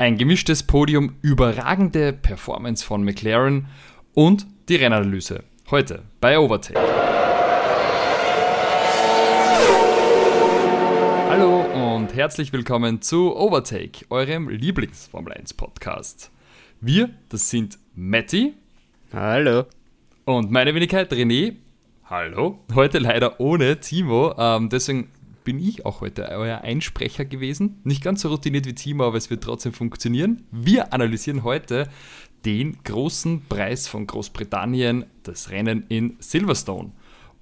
ein gemischtes Podium, überragende Performance von McLaren und die Rennanalyse. Heute bei Overtake. Hallo und herzlich willkommen zu Overtake, eurem Lieblings-Formel 1 Podcast. Wir, das sind Matti. Hallo. Und meine Wenigkeit René. Hallo. Heute leider ohne Timo, ähm, deswegen bin ich auch heute euer Einsprecher gewesen. Nicht ganz so routiniert wie Timo, aber es wird trotzdem funktionieren. Wir analysieren heute den großen Preis von Großbritannien, das Rennen in Silverstone.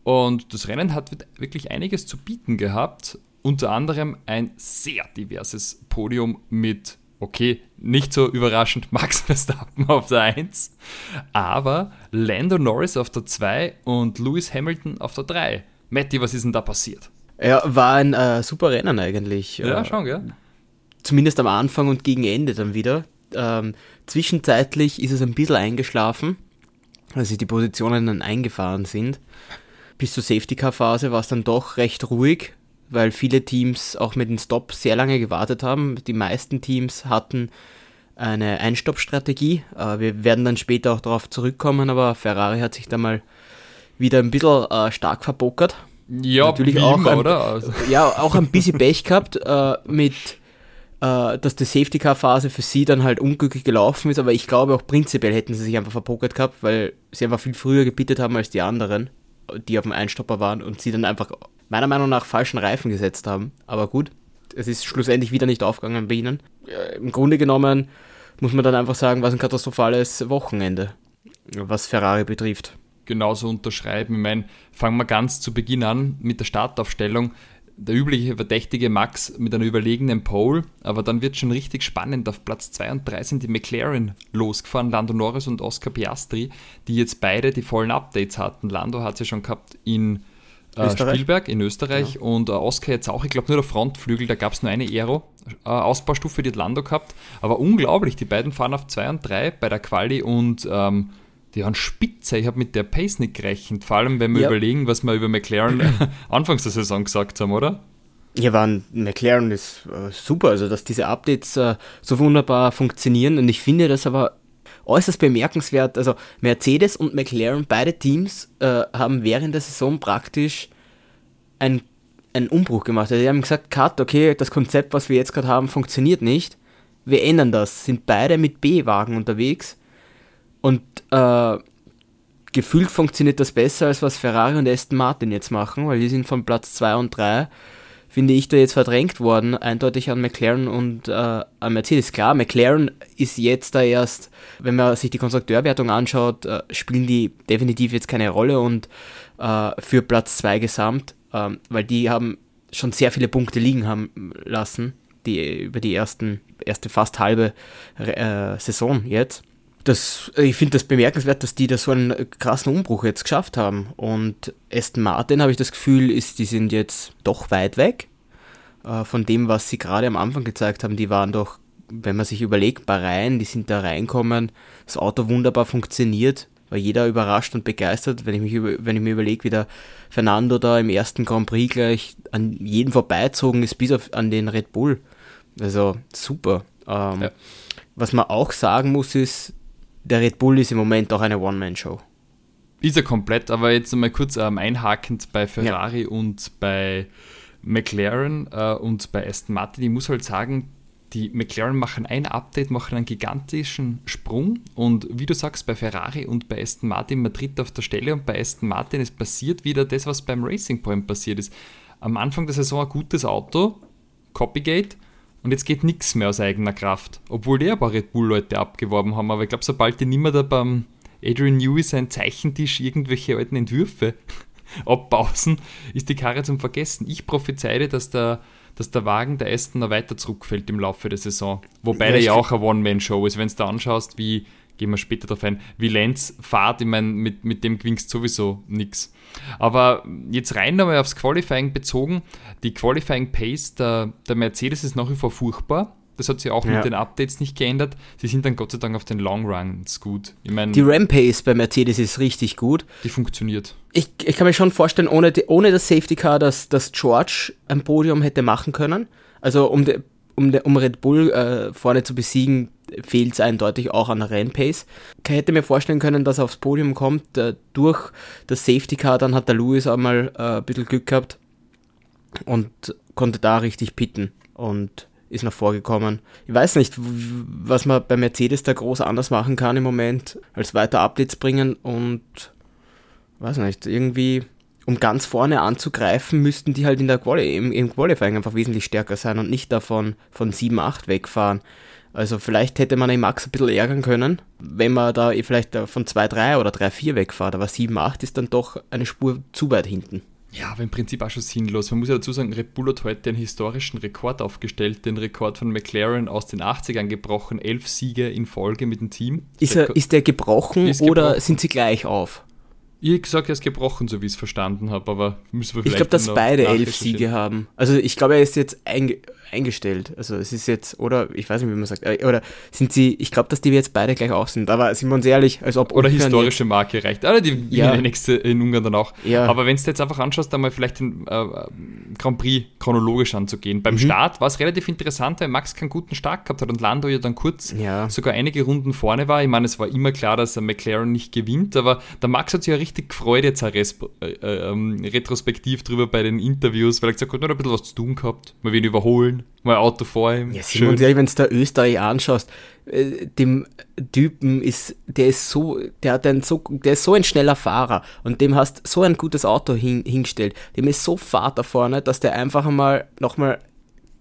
Und das Rennen hat wirklich einiges zu bieten gehabt. Unter anderem ein sehr diverses Podium mit, okay, nicht so überraschend Max Verstappen auf der 1, aber Lando Norris auf der 2 und Lewis Hamilton auf der 3. Matti, was ist denn da passiert? Ja, war ein äh, super Rennen eigentlich. Ja, schon, ja. Zumindest am Anfang und gegen Ende dann wieder. Ähm, zwischenzeitlich ist es ein bisschen eingeschlafen, als die Positionen dann eingefahren sind. Bis zur Safety-Car-Phase war es dann doch recht ruhig, weil viele Teams auch mit dem Stop sehr lange gewartet haben. Die meisten Teams hatten eine Einstoppstrategie. Äh, wir werden dann später auch darauf zurückkommen, aber Ferrari hat sich da mal wieder ein bisschen äh, stark verbokert ja, natürlich auch, ein, oder? Also. Ja, auch ein bisschen Pech gehabt äh, mit, äh, dass die Safety Car Phase für sie dann halt unglücklich gelaufen ist, aber ich glaube auch prinzipiell hätten sie sich einfach verpokert gehabt, weil sie einfach viel früher gebietet haben als die anderen, die auf dem Einstopper waren und sie dann einfach meiner Meinung nach falschen Reifen gesetzt haben. Aber gut, es ist schlussendlich wieder nicht aufgegangen bei ihnen. Äh, Im Grunde genommen muss man dann einfach sagen, was ein katastrophales Wochenende, was Ferrari betrifft genauso unterschreiben. Ich meine, fangen wir ganz zu Beginn an mit der Startaufstellung. Der übliche Verdächtige Max mit einer überlegenen Pole, aber dann wird schon richtig spannend. Auf Platz 2 und 3 sind die McLaren losgefahren, Lando Norris und Oscar Piastri, die jetzt beide die vollen Updates hatten. Lando hat sie schon gehabt in äh, Spielberg in Österreich ja. und äh, Oscar jetzt auch, ich glaube nur der Frontflügel, da gab es nur eine Aero-Ausbaustufe, äh, die hat Lando gehabt. Aber unglaublich, die beiden fahren auf 2 und 3 bei der Quali und ähm, die waren spitze. Ich habe mit der Pace nicht gerechnet. Vor allem, wenn wir ja. überlegen, was wir über McLaren anfangs der Saison gesagt haben, oder? Ja, waren McLaren ist äh, super, also dass diese Updates äh, so wunderbar funktionieren und ich finde das aber äußerst bemerkenswert. Also Mercedes und McLaren, beide Teams äh, haben während der Saison praktisch einen Umbruch gemacht. Also die haben gesagt, Cut, okay, das Konzept, was wir jetzt gerade haben, funktioniert nicht. Wir ändern das. Sind beide mit B-Wagen unterwegs und äh, gefühlt funktioniert das besser, als was Ferrari und Aston Martin jetzt machen, weil die sind von Platz 2 und 3, finde ich, da jetzt verdrängt worden, eindeutig an McLaren und äh, an Mercedes. Klar, McLaren ist jetzt da erst, wenn man sich die Konstrukteurwertung anschaut, äh, spielen die definitiv jetzt keine Rolle und äh, für Platz 2 gesamt, ähm, weil die haben schon sehr viele Punkte liegen haben lassen, die über die ersten, erste fast halbe äh, Saison jetzt das, ich finde das bemerkenswert, dass die da so einen krassen Umbruch jetzt geschafft haben. Und Aston Martin habe ich das Gefühl, ist, die sind jetzt doch weit weg äh, von dem, was sie gerade am Anfang gezeigt haben. Die waren doch, wenn man sich überlegt, Bahrain, die sind da reinkommen, das Auto wunderbar funktioniert, war jeder überrascht und begeistert, wenn ich, mich über, wenn ich mir überlege, wie der Fernando da im ersten Grand Prix gleich an jeden vorbeizogen ist, bis auf an den Red Bull. Also super. Ähm, ja. Was man auch sagen muss, ist, der Red Bull ist im Moment auch eine One-Man-Show. Ist er komplett, aber jetzt mal kurz ähm, einhakend bei Ferrari ja. und bei McLaren äh, und bei Aston Martin. Ich muss halt sagen, die McLaren machen ein Update, machen einen gigantischen Sprung und wie du sagst, bei Ferrari und bei Aston Martin, man tritt auf der Stelle und bei Aston Martin, es passiert wieder das, was beim Racing Point passiert ist. Am Anfang der Saison ein gutes Auto, Copygate, und jetzt geht nichts mehr aus eigener Kraft. Obwohl die ein paar Red Bull-Leute abgeworben haben. Aber ich glaube, sobald die nicht mehr da beim Adrian Newey sein Zeichentisch irgendwelche alten Entwürfe abpausen, ist die Karre zum Vergessen. Ich prophezeie, dass der, dass der Wagen der Aston noch weiter zurückfällt im Laufe der Saison. Wobei ja, der ja auch eine One-Man-Show ist. Wenn du da anschaust, wie gehen wir später darauf ein, wie Lenz fahrt, ich meine, mit, mit dem gewinnst sowieso nichts. Aber jetzt rein nochmal aufs Qualifying bezogen, die Qualifying Pace der, der Mercedes ist nach wie vor furchtbar. Das hat sich auch ja. mit den Updates nicht geändert. Sie sind dann Gott sei Dank auf den Long Runs gut. Ich mein, die Rampace bei Mercedes ist richtig gut. Die funktioniert. Ich, ich kann mir schon vorstellen, ohne, die, ohne das Safety Car, dass, dass George ein Podium hätte machen können. Also um de, um, um Red Bull äh, vorne zu besiegen, fehlt es eindeutig auch an Rennpace. Ich hätte mir vorstellen können, dass er aufs Podium kommt. Äh, durch das Safety Car, dann hat der Lewis auch mal äh, ein bisschen Glück gehabt und konnte da richtig pitten und ist noch vorgekommen. Ich weiß nicht, was man bei Mercedes da groß anders machen kann im Moment, als weiter Updates bringen und weiß nicht, irgendwie um ganz vorne anzugreifen, müssten die halt in der Quali im, im Qualifying einfach wesentlich stärker sein und nicht davon von 7, 8 wegfahren. Also vielleicht hätte man den Max ein bisschen ärgern können, wenn man da vielleicht von 2, 3 oder 3, 4 wegfahrt, aber 7, 8 ist dann doch eine Spur zu weit hinten. Ja, aber im Prinzip auch schon sinnlos. Man muss ja dazu sagen, Red Bull hat heute einen historischen Rekord aufgestellt, den Rekord von McLaren aus den 80ern gebrochen, elf Siege in Folge mit dem Team. Ist, er, ist der gebrochen ist oder gebrochen. sind sie gleich auf? Ich gesagt, er ist gebrochen, so wie ich es verstanden habe, aber müssen wir vielleicht. Ich glaube, dass beide elf Siege haben. Also ich glaube, er ist jetzt einge eingestellt. Also es ist jetzt, oder ich weiß nicht, wie man sagt, äh, oder sind sie, ich glaube, dass die jetzt beide gleich auch sind, aber sind wir uns ehrlich, als ob. Oder historische jetzt, Marke reicht. Oder die ja. nächste in Ungarn dann auch. Ja. Aber wenn du jetzt einfach anschaust, da mal vielleicht den äh, Grand Prix chronologisch anzugehen. Beim mhm. Start war es relativ interessant, weil Max keinen guten Start gehabt hat und Lando ja dann kurz ja. sogar einige Runden vorne war. Ich meine, es war immer klar, dass er McLaren nicht gewinnt, aber der Max hat sich ja richtig gefreut jetzt äh, äh, ähm, retrospektiv drüber bei den Interviews, weil er gesagt hat, hat ein bisschen was zu tun gehabt, mal wen überholen mein Auto vor ihm. Ja, Simon, wenn du der Österreich anschaust, äh, dem Typen ist, der ist so, der hat ein so, der ist so ein schneller Fahrer und dem hast so ein gutes Auto hin, hingestellt. Dem ist so Fahrt da vorne, dass der einfach einmal nochmal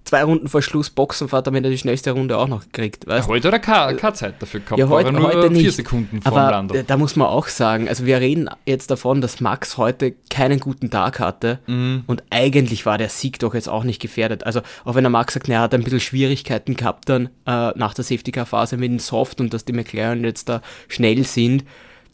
zwei Runden vor Schluss Boxen fährt, damit er die schnellste Runde auch noch kriegt. Weißt? Ja, heute hat er keine, keine Zeit dafür gehabt, ja, heute, nur heute vier nicht. Sekunden vor Aber Lando. Da muss man auch sagen, also wir reden jetzt davon, dass Max heute keinen guten Tag hatte mhm. und eigentlich war der Sieg doch jetzt auch nicht gefährdet. Also auch wenn der Max sagt, er hat ein bisschen Schwierigkeiten gehabt dann äh, nach der Safety-Car-Phase mit dem Soft und dass die McLaren jetzt da schnell sind,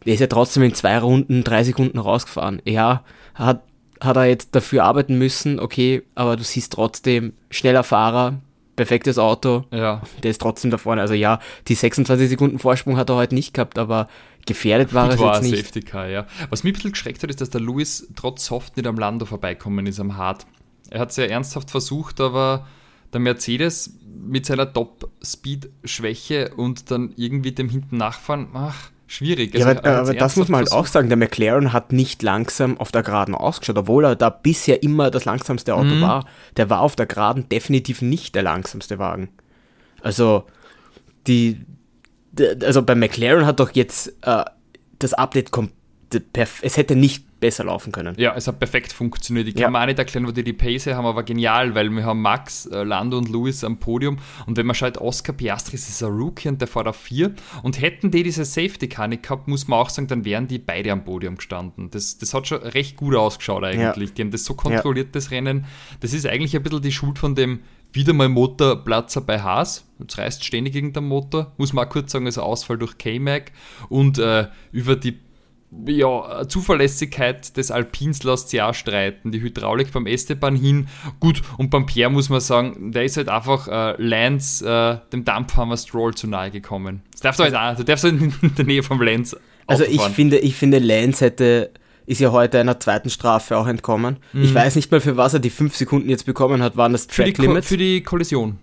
der ist ja trotzdem in zwei Runden drei Sekunden rausgefahren. Ja, hat hat er jetzt dafür arbeiten müssen, okay, aber du siehst trotzdem, schneller Fahrer, perfektes Auto, ja. der ist trotzdem da vorne. Also ja, die 26 Sekunden Vorsprung hat er heute nicht gehabt, aber gefährdet war Gut war jetzt nicht. Safety Car, ja. Was mich ein bisschen geschreckt hat, ist, dass der Lewis trotz Soft nicht am Lando vorbeikommen ist, am Hard. Er hat es ja ernsthaft versucht, aber der Mercedes mit seiner Top-Speed-Schwäche und dann irgendwie dem hinten nachfahren, ach, schwierig. Also, ja, aber, aber das muss man halt auch sagen, der McLaren hat nicht langsam auf der Geraden ausgeschaut, obwohl er da bisher immer das langsamste Auto mhm. war. Der war auf der Geraden definitiv nicht der langsamste Wagen. Also, die, also bei McLaren hat doch jetzt äh, das Update komplett es hätte nicht besser laufen können. Ja, es hat perfekt funktioniert. Ich kann ja. mir auch nicht erklären, wo die die Pace haben, aber genial, weil wir haben Max, äh, Lando und Lewis am Podium und wenn man schaut, Oscar Piastri ist ein Rookie und der fährt auf 4 und hätten die diese Safety Car nicht gehabt, muss man auch sagen, dann wären die beide am Podium gestanden. Das, das hat schon recht gut ausgeschaut eigentlich. Ja. Die haben das so kontrolliert, ja. das Rennen. Das ist eigentlich ein bisschen die Schuld von dem wieder mal Motorplatzer bei Haas. Jetzt reißt ständig irgendein Motor. Muss man auch kurz sagen, also Ausfall durch K-Mac. Und äh, über die ja, Zuverlässigkeit des Alpins lässt sich auch streiten. Die Hydraulik beim Esteban hin. Gut, und beim Pierre muss man sagen, der ist halt einfach äh, Lance, äh, dem Dampfhammer Stroll zu nahe gekommen. Das darfst du halt auch, du darfst halt in der Nähe vom Lance. Also ich finde, ich finde, Lance hätte, ist ja heute einer zweiten Strafe auch entkommen. Mhm. Ich weiß nicht mal, für was er die fünf Sekunden jetzt bekommen hat. Waren das Track Limits? Für die Kollision.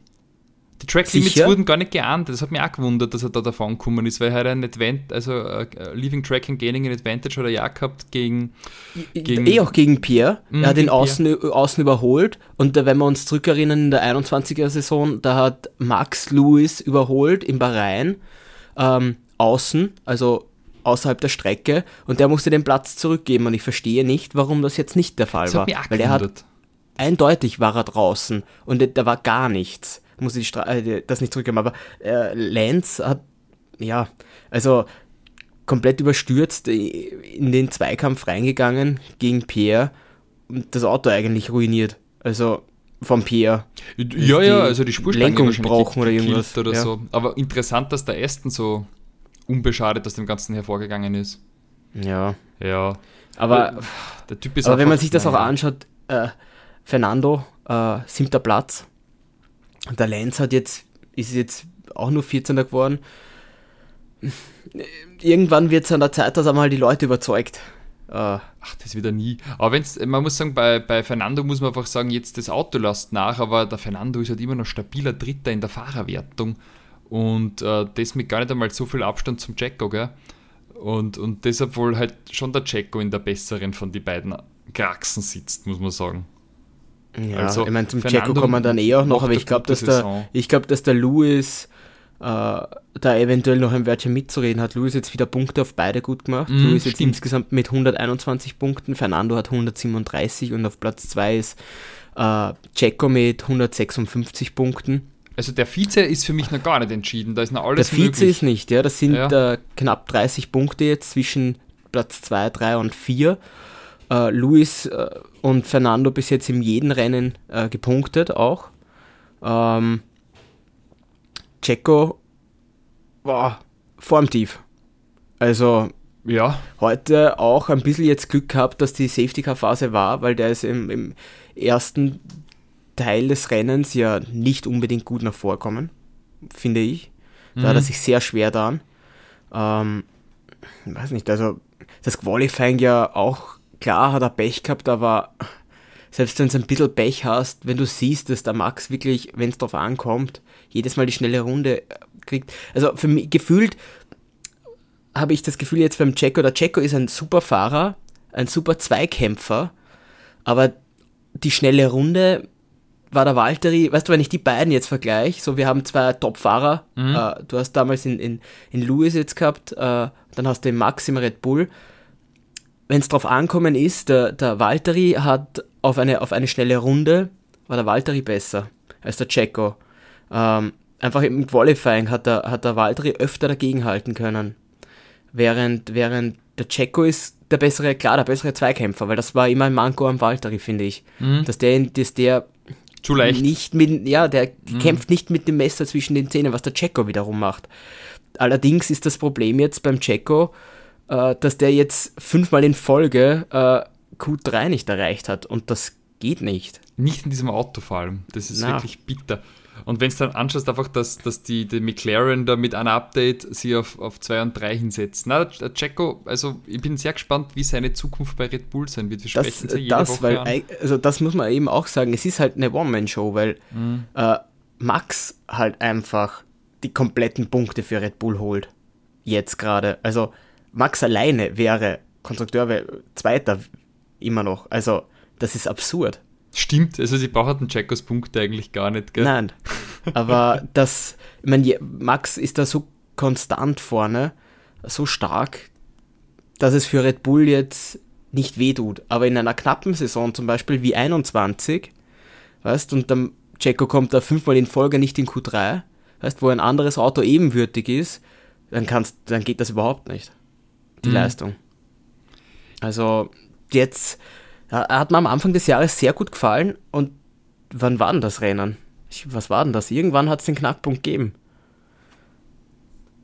Die Track Limits Sicher? wurden gar nicht geahnt. Das hat mich auch gewundert, dass er da davon gekommen ist, weil er ein Advent, also uh, Leaving Track and Gaining an Advantage hat er ja gehabt gegen, gegen. Eh auch gegen Pierre. Mm, er hat ihn außen, außen überholt. Und da, wenn wir uns zurückerinnern, in der 21er Saison, da hat Max Lewis überholt in Bahrain ähm, außen, also außerhalb der Strecke. Und der musste den Platz zurückgeben. Und ich verstehe nicht, warum das jetzt nicht der Fall das war. Hat mich auch weil er hat eindeutig war er draußen und da war gar nichts muss ich äh, das nicht zurückgeben, aber äh, Lance hat, ja, also komplett überstürzt in den Zweikampf reingegangen gegen Pierre und das Auto eigentlich ruiniert. Also vom Pierre. Ja, ja, also die Spurstange brauchen oder irgendwas. Oder ja. so. Aber interessant, dass der Aston so unbeschadet aus dem Ganzen hervorgegangen ist. Ja. Ja. Aber, der Typ ist aber wenn man sich das auch anschaut, äh, Fernando, äh, siebter Platz, der Lenz hat jetzt, ist jetzt auch nur 14er geworden. Irgendwann wird es an der Zeit, dass er mal die Leute überzeugt. Ach, das wieder nie. Aber wenn's, man muss sagen, bei, bei Fernando muss man einfach sagen, jetzt das Auto lasst nach, aber der Fernando ist halt immer noch stabiler Dritter in der Fahrerwertung. Und äh, das mit gar nicht einmal so viel Abstand zum Jacko, gell? Und, und deshalb wohl halt schon der Jacko in der besseren von den beiden Kraxen sitzt, muss man sagen. Ja, also, ich meine, zum Jacko kommen wir dann eh auch noch, aber ich glaube, dass, der, glaub, dass der Lewis äh, da eventuell noch ein Wörtchen mitzureden hat. Lewis jetzt wieder Punkte auf beide gut gemacht. Mm, Lewis jetzt insgesamt mit 121 Punkten, Fernando hat 137 und auf Platz 2 ist äh, Jacko mit 156 Punkten. Also der Vize ist für mich noch gar nicht entschieden, da ist noch alles Der Vize möglich. ist nicht, ja, das sind ja. Äh, knapp 30 Punkte jetzt zwischen Platz 2, 3 und 4. Äh, Luis äh, und Fernando bis jetzt in jedem Rennen äh, gepunktet auch. Ähm, Checo war formtief. Also ja. heute auch ein bisschen jetzt Glück gehabt, dass die Safety Car Phase war, weil der ist im, im ersten Teil des Rennens ja nicht unbedingt gut nach vorkommen, finde ich. Da mhm. hat er mhm. sich sehr schwer dann. Ähm, weiß nicht, also das Qualifying ja auch, klar hat er Pech gehabt, aber selbst wenn du ein bisschen Pech hast, wenn du siehst, dass der Max wirklich, wenn es darauf ankommt, jedes Mal die schnelle Runde kriegt. Also für mich gefühlt habe ich das Gefühl jetzt beim Checo, der Checo ist ein super Fahrer, ein super Zweikämpfer, aber die schnelle Runde war der Valtteri, weißt du, wenn ich die beiden jetzt vergleiche, so wir haben zwei Top-Fahrer, mhm. äh, du hast damals in, in, in Lewis jetzt gehabt, äh, dann hast du den Max im Red Bull. Wenn es drauf ankommen ist, der, der Valtteri hat auf eine, auf eine schnelle Runde, war der Valtteri besser als der Checo. Ähm, einfach im Qualifying hat der, hat der Valtteri öfter dagegenhalten können. Während, während der Checo ist der bessere, klar, der bessere Zweikämpfer, weil das war immer ein Manko am Valtteri, finde ich. Mhm. Dass der, dass der zu leicht. Nicht mit, ja, der mhm. kämpft nicht mit dem Messer zwischen den Zähnen, was der Checo wiederum macht. Allerdings ist das Problem jetzt beim Checo, äh, dass der jetzt fünfmal in Folge äh, Q3 nicht erreicht hat und das geht nicht. Nicht in diesem Auto vor allem. Das ist Na. wirklich bitter. Und wenn du dann anschaust, einfach, dass, dass die, die McLaren da mit einem Update sie auf, auf 2 und 3 hinsetzt. Na, der Checo, also ich bin sehr gespannt, wie seine Zukunft bei Red Bull sein wird. Wir das, sprechen sie jede das, Woche weil, an. Also das muss man eben auch sagen, es ist halt eine One-Man-Show, weil mhm. äh, Max halt einfach die kompletten Punkte für Red Bull holt. Jetzt gerade. Also Max alleine wäre Konstrukteur, wäre Zweiter immer noch. Also das ist absurd. Stimmt, also sie brauchen Checos Punkte eigentlich gar nicht, gell? Nein, aber das, ich meine, Max ist da so konstant vorne, so stark, dass es für Red Bull jetzt nicht wehtut. Aber in einer knappen Saison zum Beispiel wie 21, weißt und dann Checo kommt da fünfmal in Folge nicht in Q3, weißt wo ein anderes Auto ebenwürdig ist, dann kannst, dann geht das überhaupt nicht. Die mhm. Leistung. Also jetzt ja, hat mir am Anfang des Jahres sehr gut gefallen und wann war denn das Rennen? Ich, was war denn das? Irgendwann hat es den Knackpunkt gegeben.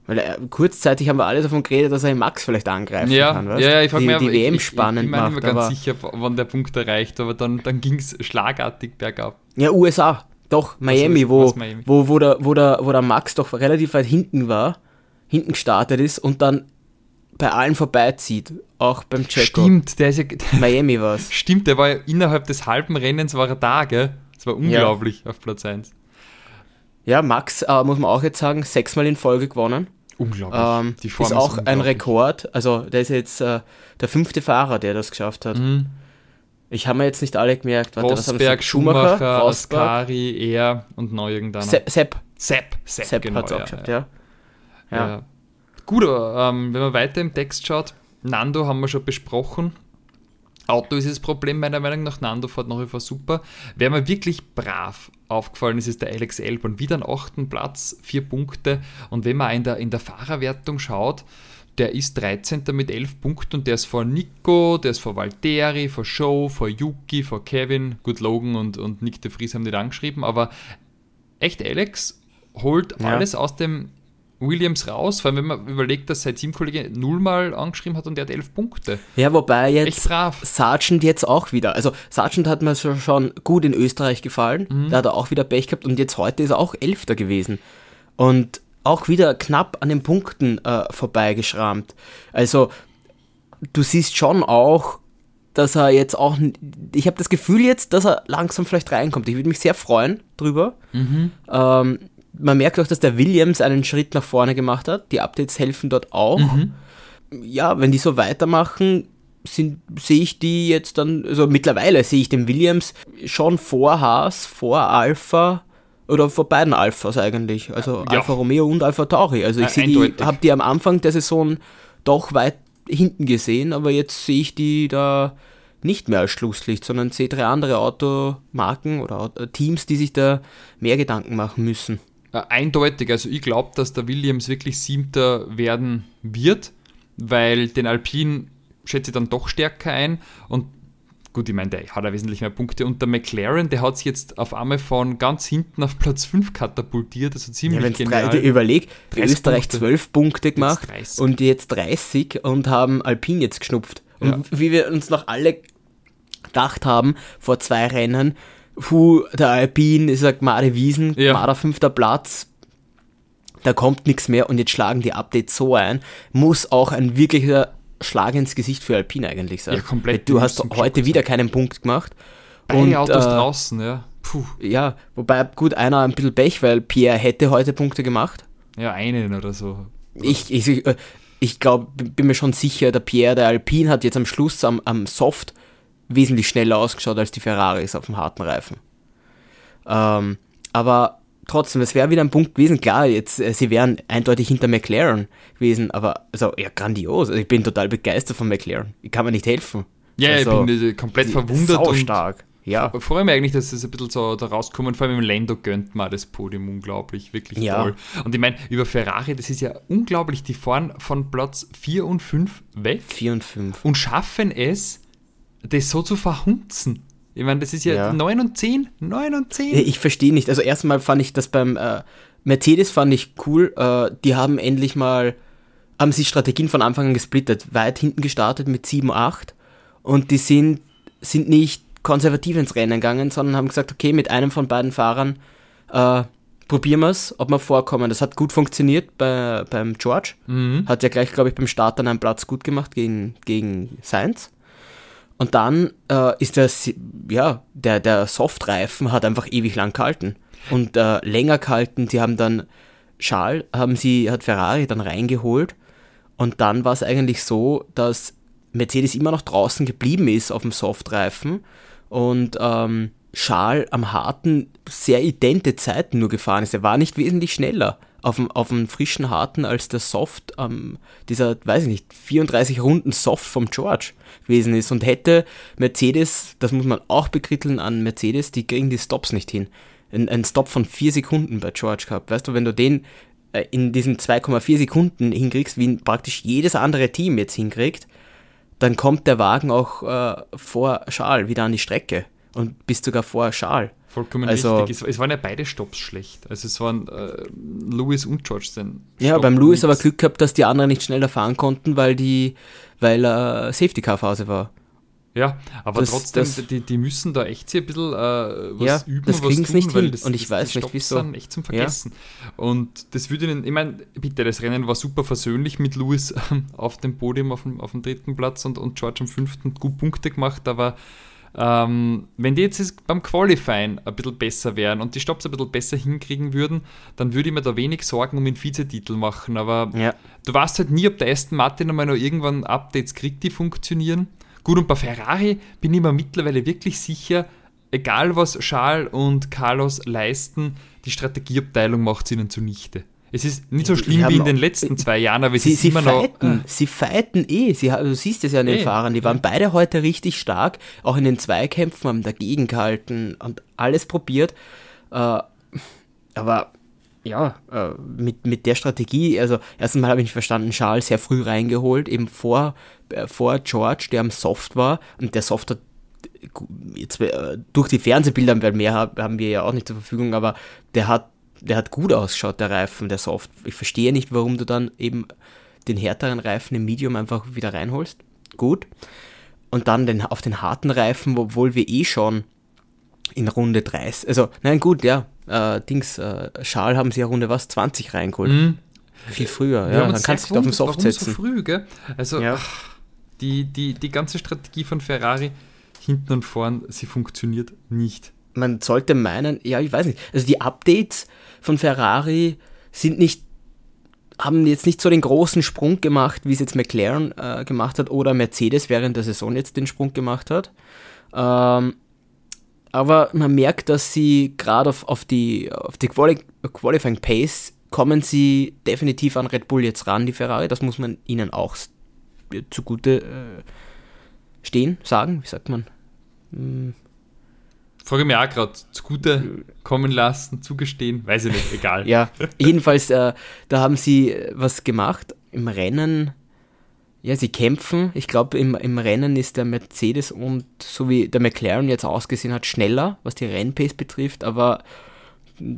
Weil äh, kurzzeitig haben wir alle davon geredet, dass er Max vielleicht angreifen ja, kann. Weißt? Ja, ja, ich frage mich, die WM ich, spannend ich, ich bin mir nicht ganz sicher, wann der Punkt erreicht, aber dann, dann ging es schlagartig bergab. Ja, USA, doch, Miami, also, wo, Miami. Wo, wo, der, wo, der, wo der Max doch relativ weit hinten war, hinten gestartet ist und dann bei allen vorbeizieht, auch beim Checo. Stimmt, der ist ja. Miami war es. Stimmt, der war ja innerhalb des halben Rennens war er da, gell? Das war unglaublich ja. auf Platz 1. Ja, Max, äh, muss man auch jetzt sagen, sechsmal in Folge gewonnen. Unglaublich. Ähm, Die Form ist auch ist ein Rekord. Also, der ist jetzt äh, der fünfte Fahrer, der das geschafft hat. Mhm. Ich habe mir jetzt nicht alle gemerkt. Warte, Rosberg, Schumacher, Schumacher Ascari, er und neu irgendeiner. Sepp. Sepp, Sepp, Sepp genau, hat es auch geschafft, ja. ja. ja. Gut, ähm, wenn man weiter im Text schaut, Nando haben wir schon besprochen. Auto ist das Problem meiner Meinung nach. Nando fährt nach wie vor super. Wer mir wirklich brav aufgefallen ist, ist der Alex Elborn. Wieder einen achten Platz, vier Punkte. Und wenn man in der, in der Fahrerwertung schaut, der ist 13. mit 11 Punkten und der ist vor Nico, der ist vor Valtteri, vor Show, vor Yuki, vor Kevin. Gut, Logan und, und Nick de Vries haben nicht angeschrieben, aber echt Alex holt ja. alles aus dem Williams raus, vor allem wenn man überlegt, dass sein Teamkollege nullmal angeschrieben hat und er hat elf Punkte. Ja, wobei jetzt Sargent jetzt auch wieder. Also Sargent hat mir schon gut in Österreich gefallen, mhm. da hat er auch wieder Pech gehabt und jetzt heute ist er auch Elfter gewesen. Und auch wieder knapp an den Punkten äh, vorbeigeschrammt. Also du siehst schon auch, dass er jetzt auch, ich habe das Gefühl jetzt, dass er langsam vielleicht reinkommt. Ich würde mich sehr freuen drüber. Mhm. Ähm, man merkt auch, dass der Williams einen Schritt nach vorne gemacht hat. Die Updates helfen dort auch. Mhm. Ja, wenn die so weitermachen, sehe ich die jetzt dann, also mittlerweile sehe ich den Williams schon vor Haas, vor Alpha oder vor beiden Alphas eigentlich. Also Ja. Alfa Romeo und Alpha Tauri. Also ich sehe die, habe die am Anfang der Saison doch weit hinten gesehen, aber jetzt sehe ich die da nicht mehr als Schlusslicht, sondern sehe drei andere Automarken oder Teams, die sich da mehr Gedanken machen müssen. Äh, eindeutig, also ich glaube, dass der Williams wirklich Siebter werden wird, weil den Alpine schätze ich dann doch stärker ein und gut, ich meine, der hat ja wesentlich mehr Punkte und der McLaren, der hat sich jetzt auf einmal von ganz hinten auf Platz 5 katapultiert, also Ja, ziemlich wenn genial. drei, überleg, 30 Österreich Punkte. 12 Punkte gemacht 30. und jetzt 30 und haben Alpine jetzt geschnupft. Und Ja. wie wir uns noch alle gedacht haben vor zwei Rennen, puh, der Alpine ist ein Gmade Wiesen, Ja. Gmada fünfter Platz, da kommt nichts mehr und jetzt schlagen die Updates so ein, muss auch ein wirklicher Schlag ins Gesicht für Alpine eigentlich sein. Ja, komplett, Du hast heute wieder keinen Punkt gemacht. Beide Und, Autos äh, draußen, ja. Puh, Ja, wobei gut, einer ein bisschen Pech, weil Pierre hätte heute Punkte gemacht. ja, einen oder so. Ich, ich, ich, ich glaube, bin mir schon sicher, der Pierre, der Alpine hat jetzt am Schluss am, am Soft wesentlich schneller ausgeschaut als die Ferraris auf dem harten Reifen. Ähm, aber trotzdem, es wäre wieder ein Punkt gewesen. Klar, jetzt, äh, sie wären eindeutig hinter McLaren gewesen, aber also, ja, grandios. Also, ich bin total begeistert von McLaren. Ich kann mir nicht helfen. Ja, also, ich bin äh, komplett verwundert und stark. Ja. Ich freue mich eigentlich, dass es ein bisschen so da rauskommt. Vor allem im Lando gönnt man das Podium unglaublich, wirklich Ja. toll. Und ich meine, über Ferrari, das ist ja unglaublich. Die fahren von Platz 4 und 5 weg 4 und 5. und schaffen es, das so zu verhunzen. Ich meine, das ist ja, Ja. 9 und 10, 9 und 10. Ja, Ich verstehe nicht. Also erstmal fand ich das beim äh, Mercedes fand ich cool. Äh, die haben endlich mal, haben sie Strategien von Anfang an gesplittet. Weit hinten gestartet mit 7, 8 und die sind, sind nicht konservativ ins Rennen gegangen, sondern haben gesagt, okay, mit einem von beiden Fahrern äh, probieren wir es, ob wir vorkommen. Das hat gut funktioniert bei, beim George. Mhm. Hat ja gleich, glaube ich, beim Start dann einen Platz gut gemacht gegen, gegen Sainz. Und dann äh, ist das, ja, der, der Softreifen hat einfach ewig lang gehalten. Und äh, länger gehalten, sie haben dann Schal, haben sie, hat Ferrari dann reingeholt. Und dann war es eigentlich so, dass Mercedes immer noch draußen geblieben ist auf dem Softreifen und ähm, Schal am harten sehr idente Zeiten nur gefahren ist. Er war nicht wesentlich schneller auf dem, auf dem frischen harten als der Soft, ähm, dieser, weiß ich nicht, 34 Runden Soft vom George gewesen ist. Und hätte Mercedes, das muss man auch bekritteln an Mercedes, die kriegen die Stops nicht hin. Ein, ein Stop von 4 Sekunden bei George gehabt. Weißt du, wenn du den äh, in diesen 2,4 Sekunden hinkriegst, wie praktisch jedes andere Team jetzt hinkriegt, dann kommt der Wagen auch äh, vor Schal wieder an die Strecke und bist sogar vor Schal. Vollkommen Also- richtig. Es, es waren ja beide Stops schlecht. Also es waren äh, Lewis und George sind. Ja, beim Lewis aber Glück gehabt, dass die anderen nicht schneller fahren konnten, weil die, weil äh, Safety Car Phase war. Ja, aber Das- trotzdem, das- die, die müssen da echt hier ein bisschen äh, was Ja, üben, das was tun, nicht weil hin. das, Und ich das, weiß nicht, wieso. sind echt zum Vergessen. Und das würde ihnen, ich meine, bitte, das Rennen war super versöhnlich mit Lewis auf dem Podium auf dem, auf dem dritten Platz und, und George am fünften gut Punkte gemacht, aber ähm, wenn die jetzt beim Qualifying ein bisschen besser wären und die Stops ein bisschen besser hinkriegen würden, dann würde ich mir da wenig Sorgen um den Vizetitel machen. Aber Ja. du weißt halt nie, ob der Aston Martin einmal noch irgendwann Updates kriegt, die funktionieren. Gut, und bei Ferrari bin ich mir mittlerweile wirklich sicher, egal was Charles und Carlos leisten, die Strategieabteilung macht es ihnen zunichte. Es ist nicht so schlimm wie in den letzten zwei Jahren, aber es Sie, ist sie immer noch. fighten, sie fighten eh. Sie, du siehst es ja an den Eh. Fahrern, die waren beide heute richtig stark, auch in den Zweikämpfen, haben dagegen gehalten und alles probiert. Äh, aber ja, äh, mit, mit der Strategie, also erstens mal habe ich nicht verstanden, Charles sehr früh reingeholt, eben vor, äh, vor George, der am Soft war und der Soft hat gu- jetzt äh, durch die Fernsehbilder, weil mehr hab- haben wir ja auch nicht zur Verfügung, aber der hat, der hat gut ausgeschaut, der Reifen, der Soft. Ich verstehe nicht, warum du dann eben den härteren Reifen im Medium einfach wieder reinholst. Gut. Und dann den, auf den harten Reifen, obwohl wir eh schon in Runde 30, also, nein, gut, ja, äh, Dings, äh, Schal haben sie ja Runde was, 20 reingeholt. Mhm. Viel früher, Wir ja, dann kannst du dich auf den Soft warum setzen. so früh, gell? Also, Ja. ach, Die, die, die ganze Strategie von Ferrari, hinten und vorn, sie funktioniert nicht. Man sollte meinen, ja, ich weiß nicht, also die Updates von Ferrari sind nicht, haben jetzt nicht so den großen Sprung gemacht, wie es jetzt McLaren äh, gemacht hat oder Mercedes während der Saison jetzt den Sprung gemacht hat. Ähm, aber man merkt, dass sie gerade auf, auf die, auf die Quali Qualifying Pace kommen sie definitiv an Red Bull jetzt ran, die Ferrari. Das muss man ihnen auch zugute äh, stehen, sagen. Wie sagt man? Hm. Frage mir auch gerade, zugute kommen lassen, zugestehen, weiß ich nicht, egal. ja, jedenfalls, äh, da haben sie was gemacht. Im Rennen ja, sie kämpfen. Ich glaube, im, im Rennen ist der Mercedes und so wie der McLaren jetzt ausgesehen hat, schneller, was die Rennpace betrifft, aber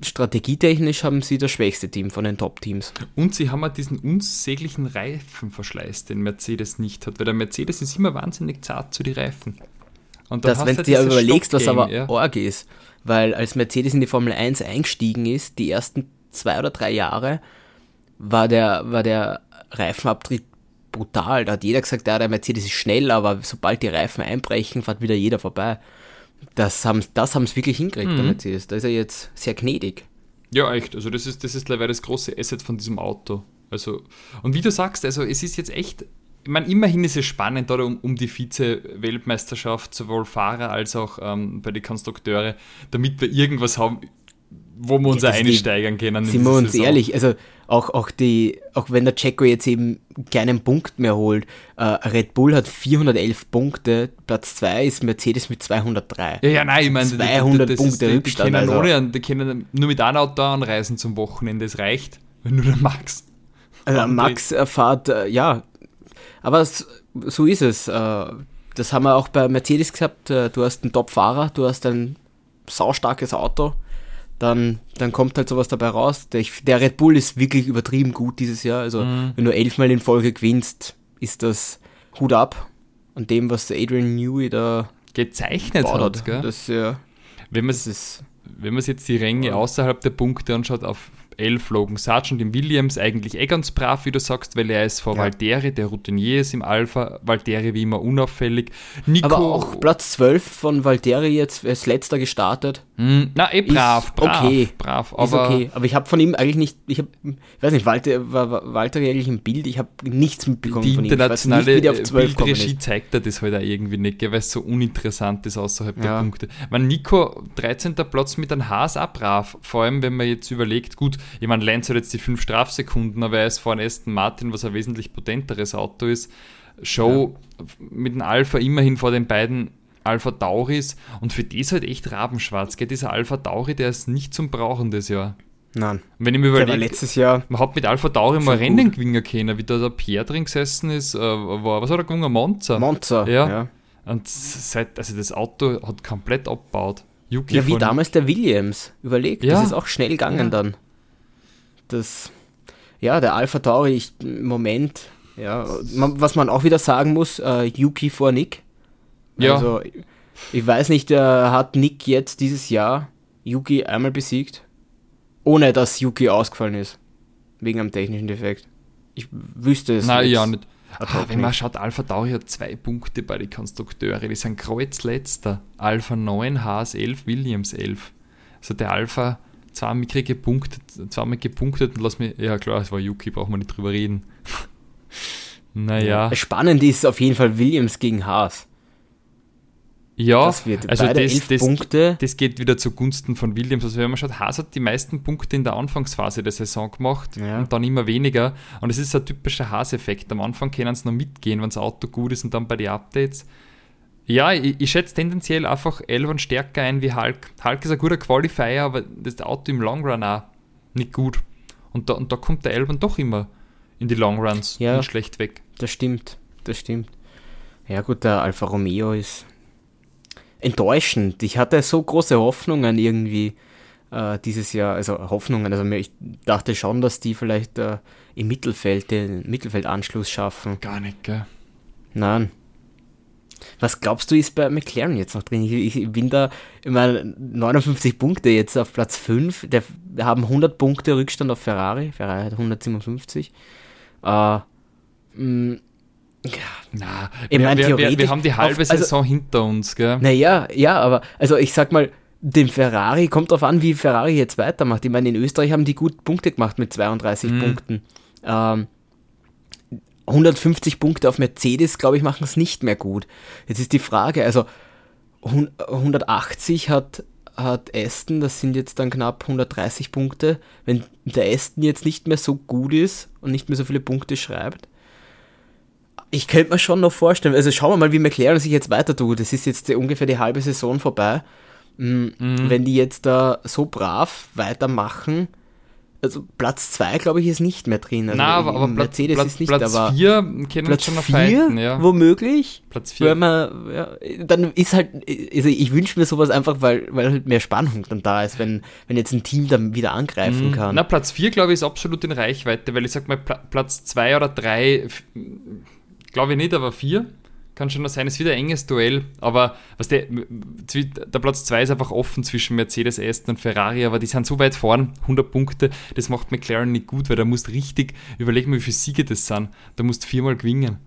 strategietechnisch haben sie das schwächste Team von den Top-Teams. Und sie haben auch diesen unsäglichen Reifenverschleiß, den Mercedes nicht hat, weil der Mercedes ist immer wahnsinnig zart zu den Reifen. Und das, wenn du dir überlegst, was aber ja. arg ist, weil als Mercedes in die Formel 1 eingestiegen ist, die ersten zwei oder drei Jahre, war der, war der Reifenabtritt brutal. Da hat jeder gesagt, ja, der Mercedes ist schnell, aber sobald die Reifen einbrechen, fährt wieder jeder vorbei. Das haben das es wirklich hingekriegt, mhm. der Mercedes. Da ist er jetzt sehr gnädig. Ja, echt. Also das ist, das ist leider das große Asset von diesem Auto. Also, und wie du sagst, also es ist jetzt echt, ich meine, immerhin ist es spannend oder um, um die Vize-Weltmeisterschaft, sowohl Fahrer als auch ähm, bei den Konstrukteure, damit wir irgendwas haben, wo wir uns ja, einsteigern können. Sind wir uns Saison. ehrlich, also auch, auch, die, auch wenn der Checo jetzt eben keinen Punkt mehr holt, äh, Red Bull hat 411 Punkte, Platz 2 ist Mercedes mit 203. Ja, ja, nein, ich meine, 200 das, Punkte ist, Rückstand. Die können, also. ohne, die können nur mit einem Auto anreisen zum Wochenende, das reicht, wenn nur der Max. Also Max fahrt, äh, ja, aber so ist es. Äh, das haben wir auch bei Mercedes gehabt. Äh, du hast einen Top-Fahrer, du hast ein saustarkes Auto dann, dann kommt halt sowas dabei raus. Der, der, Red Bull ist wirklich übertrieben gut dieses Jahr. Also, mhm. wenn du elfmal in Folge gewinnst, ist das Hut ab an dem, was Adrian Newey da gezeichnet hat. Gell? Das, ja, wenn man es jetzt die Ränge außerhalb der Punkte anschaut, auf 11 Logan Sargent im Williams, eigentlich eh ganz brav, wie du sagst, weil er ist vor ja. Valtteri, der Routinier ist im Alpha, Valtteri wie immer unauffällig. Nico, Aber auch Platz 12 von Valtteri jetzt als letzter gestartet. Mm, na, eh brav, brav, okay. brav. Aber, ist okay. Aber ich habe von ihm eigentlich nicht, ich habe, ich weiß nicht, Walter, war Valtteri eigentlich im Bild? Ich habe nichts mitbekommen die von ihm. Die internationale Bildregie zeigt er das halt auch irgendwie nicht, weil es so uninteressant ist außerhalb ja. der Punkte. Man, Nico, 13. Platz mit einem Haas auch brav, vor allem wenn man jetzt überlegt, gut, ich meine, Lenz hat jetzt die 5 Strafsekunden, aber er ist vor Aston Martin, was ein wesentlich potenteres Auto ist. Show ja. mit dem Alpha immerhin vor den beiden Alpha Tauris und für die ist halt echt rabenschwarz. Gell? Dieser Alpha Tauri, der ist nicht zum Brauchen das Jahr. Nein. Wenn ich mir überlege, letztes Jahr man hat mit Alpha Tauri mal Rennen gewinnen können, wie da der Pierre drin gesessen ist, äh, war, was hat er gewonnen? Monza. Monza, ja. ja. Und seit, also das Auto hat komplett abgebaut. Yuki ja, wie damals der Williams. Überlegt, ja. das ist auch schnell gegangen ja. dann das, ja, der Alpha Tauri, ich, im Moment, ja, was man auch wieder sagen muss, äh, Yuki vor Nick. Ja. Also, ich weiß nicht, äh, hat Nick jetzt dieses Jahr Yuki einmal besiegt, ohne dass Yuki ausgefallen ist. Wegen einem technischen Defekt. Ich wüsste es Nein, ja nicht. Ah, wenn man schaut, Alpha Tauri hat zwei Punkte bei den Konstrukteuren. Die sind kreuzletzter. Alpha 9, Haas 11, Williams 11. Also der Alpha zweimal gepunktet, zweimal gepunktet und lass mich, ja klar, es war Yuki, braucht man nicht drüber reden. naja. Spannend ist auf jeden Fall Williams gegen Haas. Ja, das wird also das, das, Punkte. das geht wieder zugunsten von Williams. Also wenn man schaut, Haas hat die meisten Punkte in der Anfangsphase der Saison gemacht ja. und dann immer weniger. Und es ist ein typischer Haas-Effekt. Am Anfang können sie noch mitgehen, wenn das Auto gut ist und dann bei den Updates ja, ich, ich schätze tendenziell einfach Elvan stärker ein wie Hulk. Hulk ist ein guter Qualifier, aber das Auto im Long Run auch nicht gut. Und da, und da kommt der Elvan doch immer in die Long Runs ja, nicht schlecht weg. Das stimmt, das stimmt. Ja gut, der Alfa Romeo ist enttäuschend. Ich hatte so große Hoffnungen irgendwie äh, dieses Jahr, also Hoffnungen, also ich dachte schon, dass die vielleicht äh, im Mittelfeld den Mittelfeldanschluss schaffen. Gar nicht, gell? Nein, was glaubst du, ist bei McLaren jetzt noch drin? Ich, ich bin da immer 59 Punkte jetzt auf Platz 5. Der, wir haben 100 Punkte Rückstand auf Ferrari. Ferrari hat 157. Äh, mh, mm, Na, Ich wir, mein, wir, wir, wir theoretisch haben die halbe auf- also- Saison hinter uns, gell? Naja, ja, aber also ich sag mal, dem Ferrari kommt drauf an, wie Ferrari jetzt weitermacht. Ich meine, in Österreich haben die gut Punkte gemacht mit 32 Mhm. Punkten. Ähm, 150 Punkte auf Mercedes, glaube ich, machen es nicht mehr gut. Jetzt ist die Frage, also hun- 180 hat, hat Aston, das sind jetzt dann knapp 130 Punkte. Wenn der Aston jetzt nicht mehr so gut ist und nicht mehr so viele Punkte schreibt, ich könnte mir schon noch vorstellen, also schauen wir mal, wie McLaren sich jetzt weiter tut. Es ist jetzt ungefähr die halbe Saison vorbei. Mm, Wenn die jetzt da so brav weitermachen, also Platz 2, glaube ich, ist nicht mehr drin. Also Na, aber, aber Mercedes Platz, ist nicht, Platz aber 4 können wir schon noch 4, fighten, ja. womöglich. Platz Wenn 4. man, ja, dann ist halt, also ich wünsche mir sowas einfach, weil, weil halt mehr Spannung dann da ist, wenn, wenn jetzt ein Team dann wieder angreifen kann. Mhm. Na, Platz 4, glaube ich, ist absolut in Reichweite, weil ich sag mal, Pla Platz 2 oder 3, glaube ich nicht, aber 4 kann schon noch sein. Es ist wieder ein enges Duell, aber was der, der Platz 2 ist einfach offen zwischen Mercedes, Aston und Ferrari, aber die sind so weit vorn, 100 Punkte, das macht McLaren nicht gut, weil da musst richtig, überleg mal, wie viele Siege das sind, da musst viermal gewinnen.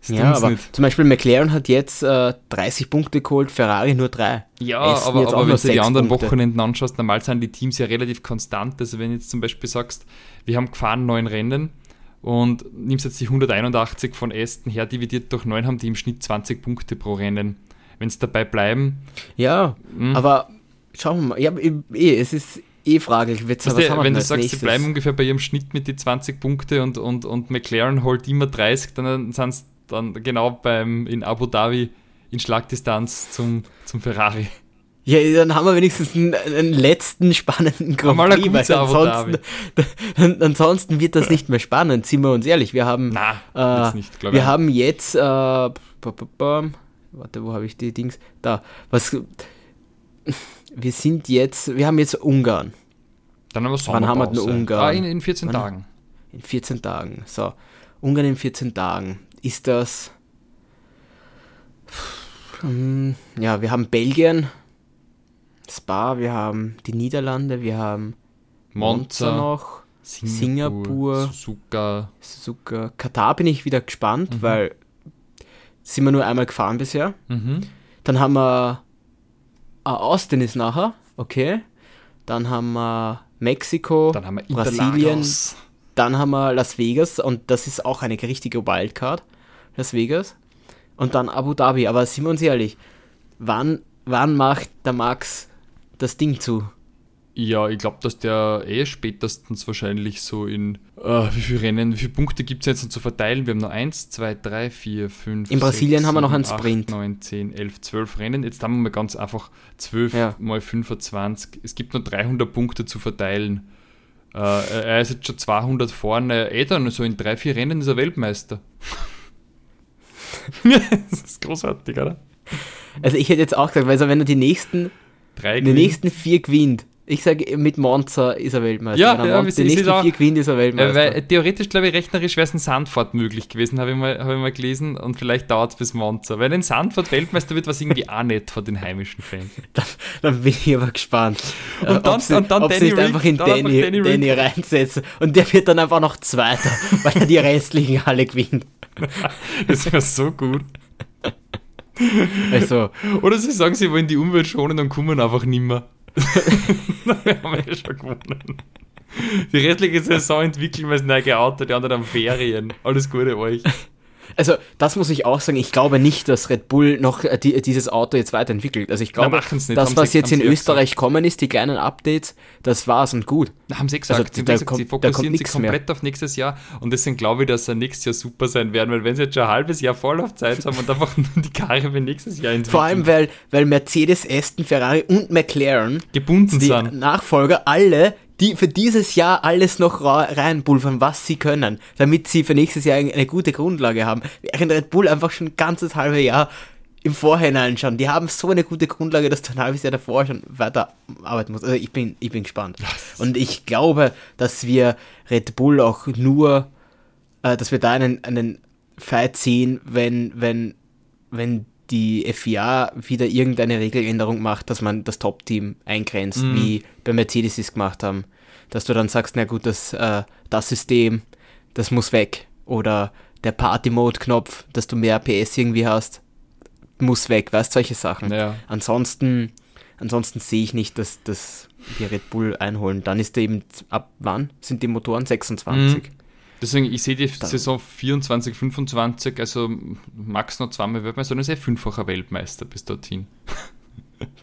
Das ja, aber zum Beispiel McLaren hat jetzt äh, 30 Punkte geholt, Ferrari nur 3. Ja, Aston aber, aber wenn du die anderen Punkte. Wochenenden anschaust, normal sind die Teams ja relativ konstant. Also wenn du jetzt zum Beispiel sagst, wir haben gefahren neun Rennen und nimmst jetzt die 181 von Aston her, dividiert durch neun, haben die im Schnitt 20 Punkte pro Rennen. Wenn es dabei bleiben, Ja, Mhm. aber schauen wir mal. Ja, eh, es ist eh fraglich. Jetzt, weißt was du, haben wir wenn du sagst, nächstes? sie bleiben ungefähr bei ihrem Schnitt mit die 20 Punkte und, und, und McLaren holt immer 30, dann sind sie dann genau beim in Abu Dhabi in Schlagdistanz zum, zum Ferrari. Ja, dann haben wir wenigstens einen, einen letzten spannenden Grand Prix, weil ansonsten, ansonsten wird das nicht mehr spannend, sind wir uns ehrlich. Wir haben, Na, äh, jetzt nicht, wir haben jetzt, äh, warte, wo habe ich die Dings? Da, was, wir sind jetzt, wir haben jetzt Ungarn Dann haben wir Wann haben wir denn Sommerpause. Ungarn? Ah, in, in 14 Wann- Tagen. in 14 Tagen. So, Ungarn in 14 Tagen. Ist das, Hm, ja, wir haben Belgien, Spa, wir haben die Niederlande, wir haben Monza Monza, noch, Singapur, Singapur. Suzuka. Suzuka. Katar bin ich wieder gespannt, weil sind wir nur einmal gefahren bisher. Mhm. Dann haben wir ah, Austin ist nachher, okay. Dann haben wir Mexiko, Dann haben wir Brasilien, Interlagos. dann haben wir Las Vegas und das ist auch eine richtige Wildcard, Las Vegas. Und dann Abu Dhabi, aber sind wir uns ehrlich, wann, wann macht der Max das Ding zu? Ja, ich glaube, dass der eh spätestens wahrscheinlich so in äh, wie viele Rennen, wie viele Punkte gibt es jetzt noch zu verteilen? Wir haben noch 1, 2, 3, 4, 5. In Brasilien haben wir noch einen Sprint. 9, 10, 11, 12 Rennen. Jetzt haben wir mal ganz einfach 12 Ja. mal 25. Es gibt noch 300 Punkte zu verteilen. Äh, er ist jetzt schon 200 vorne. Eh dann, so in 3, 4 Rennen ist er Weltmeister. das ist großartig, oder? Also ich hätte jetzt auch gesagt, weil so, wenn er die nächsten, Drei die gewinnt. nächsten vier gewinnt, ich sage mit Monza ist er Weltmeister. Ja, wenn er ja, die nächsten ist vier auch- gewinnt, ist er Weltmeister. äh, theoretisch, glaube ich, rechnerisch wäre es in Sandford möglich gewesen, habe ich, mal- habe ich mal gelesen. Und vielleicht dauert es bis Monza. Weil in Sandford Weltmeister wird was irgendwie auch nicht von den heimischen Fans. Dann bin ich aber gespannt. Und äh, dann- sie, und dann Danny Rick, einfach in dann einfach Danny, Danny Danny, reinsetzen. Und der wird dann einfach noch Zweiter, weil er die restlichen alle gewinnt. Das wäre so gut. Also, Oder sie sagen, sie wollen die Umwelt schonen und kommen einfach nimmer. wir haben ja schon gewonnen. Die restliche Saison entwickeln wir das neue Auto, die anderen haben Ferien. Alles Gute euch. Also, das muss ich auch sagen. Ich glaube nicht, dass Red Bull noch äh, die, dieses Auto jetzt weiterentwickelt. Also, ich glaube, machen's nicht, das, was sie- jetzt in Österreich kommen ist, die kleinen Updates, das war's und gut. Da haben sie gesagt, Also, sie, da gesagt sie fokussieren sich nix mehr. komplett auf nächstes Jahr und deswegen glaube ich, dass sie nächstes Jahr super sein werden, weil wenn sie jetzt schon ein halbes Jahr Vorlaufzeit haben und einfach nur die Karre für nächstes Jahr entwickeln, Vor allem, weil, weil Mercedes, Aston, Ferrari und McLaren gebunden die sind. Nachfolger alle, die für dieses Jahr alles noch reinpulvern, was sie können, damit sie für nächstes Jahr eine eine gute Grundlage haben. Während Red Bull einfach schon ein ganzes halbe Jahr im Vorhinein schon. Die haben so eine gute Grundlage, dass du ein halbes Jahr davor schon weiter arbeiten musst. Also ich bin, ich bin gespannt. Und ich glaube, dass wir Red Bull auch nur, äh, dass wir da einen, einen Fight sehen, wenn, wenn, wenn die FIA wieder irgendeine Regeländerung macht, dass man das Top-Team eingrenzt, Mhm. wie bei Mercedes es gemacht haben. Dass du dann sagst, na gut, das, äh, das System, das muss weg. Oder der Party-Mode-Knopf, dass du mehr PS irgendwie hast, muss weg, weißt solche Sachen. Ja. Ansonsten, ansonsten sehe ich nicht, dass, dass die Red Bull einholen. Dann ist der eben, ab wann sind die Motoren? 26. Mhm. Deswegen, ich sehe die Saison 24, 25, also Max noch zweimal Weltmeister, dann ist er fünffacher Weltmeister bis dorthin.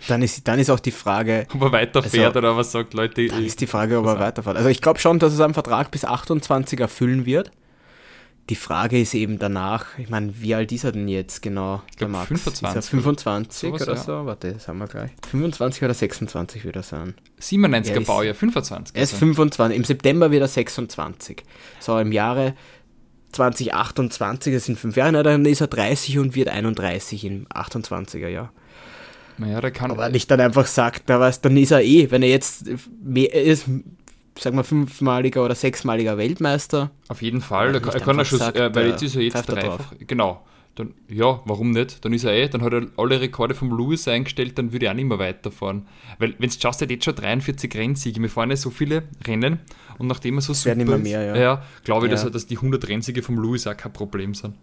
Dann ist, dann ist auch die Frage, Ob er weiterfährt oder was sagt, Leute. dann ist die Frage, ob er Also- weiterfährt. Also ich glaube schon, dass er seinen Vertrag bis 28 erfüllen wird. Die Frage ist eben danach, ich meine, wie alt ist er denn jetzt genau? Ich glaub, der Max? 25 Ist er 25 sowas, oder ja. so? Warte, das haben wir gleich. 25 oder 26 wird er sein. 97er Er ist- Baujahr, 25. Er ist also. 25, im September wird er 26. So, im Jahre 2028, das sind fünf Jahre, na, dann ist er 30 und wird 31 im 28er Jahr. Naja, der kann. Aber nicht dann einfach sagt, na was, dann ist er eh, wenn er jetzt mehr er ist, sag mal, fünfmaliger oder sechsmaliger Weltmeister. Auf jeden Fall, nicht kann- er kann er schon, sagt, äh, weil jetzt ist er jetzt dreifach. Genau. Dann, ja, warum nicht? Dann ist er eh, dann hat er alle Rekorde vom Lewis eingestellt, dann würde er auch nicht mehr weiterfahren. Weil, wenn es schaust, er jetzt schon 43 Rennsiege. Wir fahren ja so viele Rennen und nachdem er so werden immer ist, mehr, ja. ja glaube ich, Ja. dass, dass die 100 Rennsiege vom Lewis auch kein Problem sind.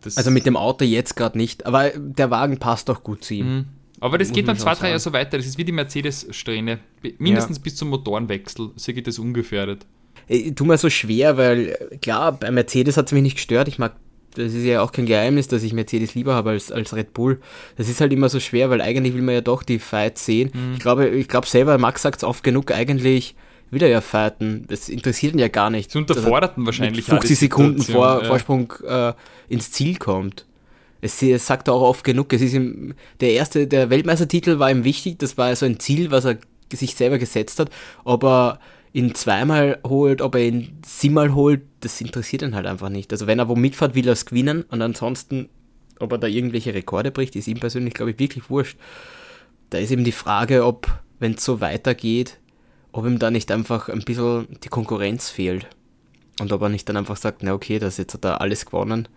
Das, Also mit dem Auto jetzt gerade nicht, aber der Wagen passt auch gut zu ihm. Mhm. Aber das muss geht dann zwei, drei Jahre so weiter. Das ist wie die Mercedes-Strähne. Mindestens bis zum Motorenwechsel. So geht das ungefährdet. Ich tu mir so schwer, weil klar, bei Mercedes hat es mich nicht gestört. Ich mag, das ist ja auch kein Geheimnis, dass ich Mercedes lieber habe als, als Red Bull. Das ist halt immer so schwer, weil eigentlich will man ja doch die Fights sehen. Mhm. Ich glaube, ich glaube selber, Max sagt es oft genug, eigentlich will er ja fighten. Das interessiert ihn ja gar nicht. Sie unterforderten er wahrscheinlich mit auch die 50 Sekunden vor, ja. Vorsprung äh, ins Ziel kommt. Es, es sagt er auch oft genug. Es ist ihm, der erste, der Weltmeistertitel war ihm wichtig. Das war so ein Ziel, was er sich selber gesetzt hat. Ob er ihn zweimal holt, ob er ihn siebenmal holt, das interessiert ihn halt einfach nicht. Also wenn er wo mitfährt, will er es gewinnen und ansonsten, ob er da irgendwelche Rekorde bricht, ist ihm persönlich, glaube ich, wirklich wurscht. Da ist eben die Frage, ob, wenn es so weitergeht, ob ihm da nicht einfach ein bisschen die Konkurrenz fehlt. Und ob er nicht dann einfach sagt, na okay, das jetzt hat er alles gewonnen.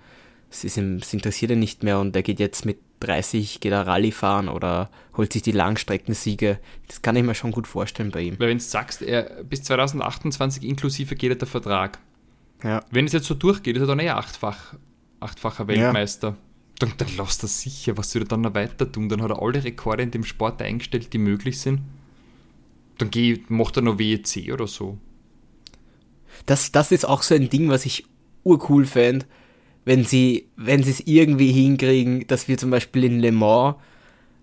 Es, ist ihm, es interessiert ihn nicht mehr und er geht jetzt mit 30, geht er Rallye fahren oder holt sich die Langstreckensiege. Das kann ich mir schon gut vorstellen bei ihm. Weil wenn du sagst, er, bis 2028 inklusive geht der Vertrag. Ja. Wenn es jetzt so durchgeht, ist er dann eh achtfach, achtfacher Weltmeister. Dann, dann lässt er sicher, was soll er dann noch weiter tun? Dann hat er alle Rekorde in dem Sport eingestellt, die möglich sind. Dann geh, macht er noch WEC oder so. Das, das ist auch so ein Ding, was ich urcool fände, wenn sie, wenn sie es irgendwie hinkriegen, dass wir zum Beispiel in Le Mans,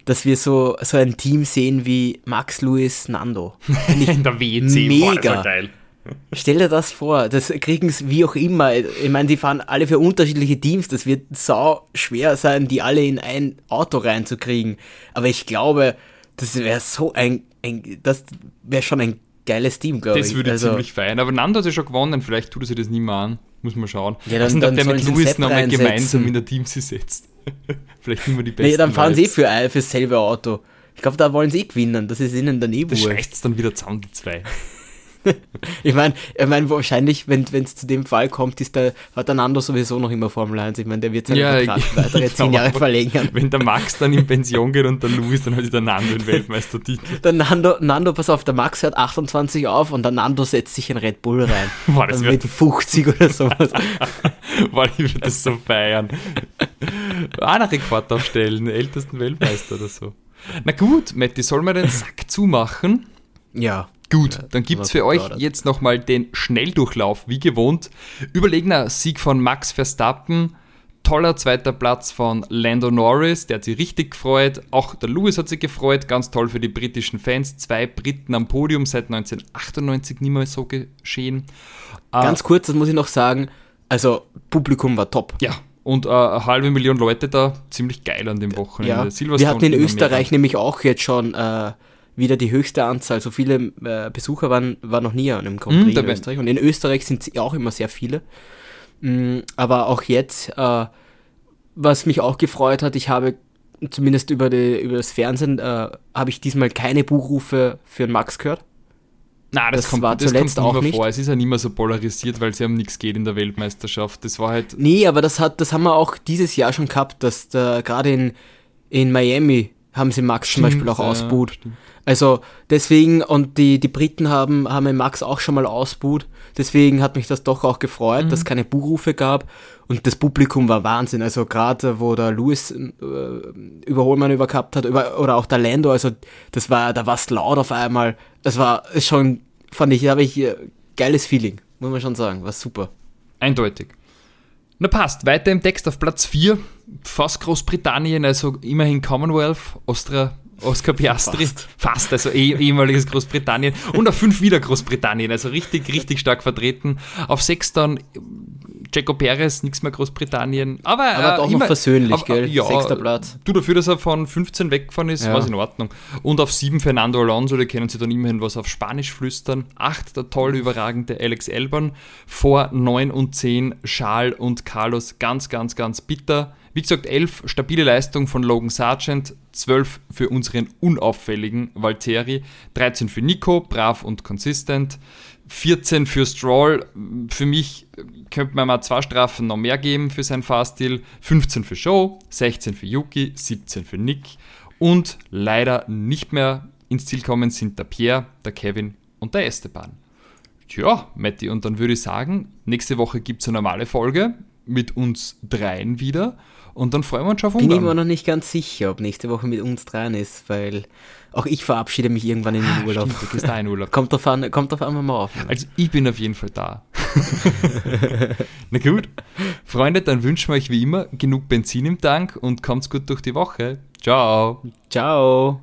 dass wir so, so ein Team sehen wie Max Lewis Nando. In der WEC, mega. war geil. Stell dir das vor, das kriegen sie wie auch immer. Ich meine, die fahren alle für unterschiedliche Teams. Das wird sau schwer sein, die alle in ein Auto reinzukriegen. Aber ich glaube, das wäre so ein, ein das wäre schon ein geiles Team, glaube ich. Das würde Also, ziemlich feiern. Aber Nando hat ja schon gewonnen, vielleicht tut er sich das nie mehr an. Muss man schauen. Ja, dann- nicht, ob dann der mit Lewis nochmal gemeinsam in der Team sie setzt. vielleicht nicht mehr die besten. Nee, dann fahren sie eh für, ein- für dasselbe Auto. Ich glaube, da wollen sie eh gewinnen. Das ist ihnen dann eh wurscht. schweißt dann wieder zusammen, die zwei. Ich meine, ich mein, wahrscheinlich, wenn es zu dem Fall kommt, ist der, hat der Nando sowieso noch immer Formel 1. Ich meine, der wird seinen Ja, Vertrag weitere zehn Jahre aber- verlängern. Wenn der Max dann in Pension geht und der Louis, dann hat sich der Nando den Weltmeistertitel. Der Nando, Nando, pass auf, der Max hört 28 auf und der Nando setzt sich in Red Bull rein. Boah, das Dann wär- mit 50 oder sowas. Boah, ich würde das so feiern. Auch einen Rekord aufstellen, ältesten Weltmeister oder so. Na gut, Matti, sollen wir den Sack zumachen? ja. Gut, dann gibt es für euch jetzt nochmal den Schnelldurchlauf, wie gewohnt. Überlegener Sieg von Max Verstappen, toller zweiter Platz von Lando Norris, der hat sich richtig gefreut. Auch der Lewis hat sich gefreut, ganz toll für die britischen Fans. Zwei Briten am Podium, seit 1998 nie mehr so geschehen. Ganz kurz, das muss ich noch sagen. Also, Publikum war top. Ja, und äh, eine halbe Million Leute da, ziemlich geil an dem Wochenende. Ja, wir hatten in Österreich nämlich auch jetzt schon äh, wieder die höchste Anzahl. So viele äh, Besucher waren, war noch nie an einem Grand Hm, Prix da in Österreich. Und in Österreich sind sie auch immer sehr viele. Mm, aber auch jetzt, äh, was mich auch gefreut hat, ich habe zumindest über, die, über das Fernsehen, äh, habe ich diesmal keine Buchrufe für den Max gehört. Na, das, Das kommt, war das zuletzt kommt auch nicht vor. Es ist ja nicht mehr so polarisiert, weil es ja um nichts geht in der Weltmeisterschaft. Das war halt. Nee, aber das hat, das haben wir auch dieses Jahr schon gehabt, dass da gerade in, in Miami haben sie Max stimmt, zum Beispiel auch ja, ausbuht. Stimmt. Also deswegen, und die, die Briten haben, haben Max auch schon mal ausbuht. Deswegen hat mich das doch auch gefreut, mhm. dass es keine Buhrufe gab. Und das Publikum war Wahnsinn. Also gerade wo der Lewis äh, Überholmann übergehabt hat, über, oder auch der Lando, also das war, da war es laut auf einmal. Das war schon, fand ich, da habe ich äh, geiles Feeling, muss man schon sagen. War super. Eindeutig. Na passt, weiter im Text auf Platz 4, fast Großbritannien, also immerhin Commonwealth, Ostra Oscar Piastri, fast, fast also eh, ehemaliges Großbritannien. Und auf fünf wieder Großbritannien, also richtig, richtig stark vertreten. Auf sechs dann Jaco Perez, nichts mehr Großbritannien. Aber, aber äh, doch immer, noch versöhnlich, aber, gell? Ja, Sechster Platz. Du dafür, dass er von 15 weggefahren ist, ja. war es in Ordnung. Und auf sieben Fernando Alonso, da können sie dann immerhin was auf Spanisch flüstern. Acht der toll überragende Alex Elbern. Vor neun und zehn Charles und Carlos, ganz, ganz, ganz bitter. Wie gesagt, 11 stabile Leistung von Logan Sargent, 12 für unseren unauffälligen Valtteri, 13 für Nico, brav und consistent, 14 für Stroll. Für mich könnte man mal zwei Strafen noch mehr geben für seinen Fahrstil. 15 für Show, 16 für Yuki, 17 für Nick und leider nicht mehr ins Ziel kommen sind der Pierre, der Kevin und der Esteban. Tja, Matti, und dann würde ich sagen, nächste Woche gibt es eine normale Folge mit uns dreien wieder. Und dann freuen wir uns schon auf Ungarn. Bin ich mir noch nicht ganz sicher, ob nächste Woche mit uns dran ist, weil auch ich verabschiede mich irgendwann in den ah, Urlaub. Stimmt, du gehst da in Urlaub. kommt drauf an, kommt drauf an, mal auf. Also ich bin auf jeden Fall da. Na gut. Freunde, dann wünschen wir euch wie immer genug Benzin im Tank und kommt's gut durch die Woche. Ciao. Ciao.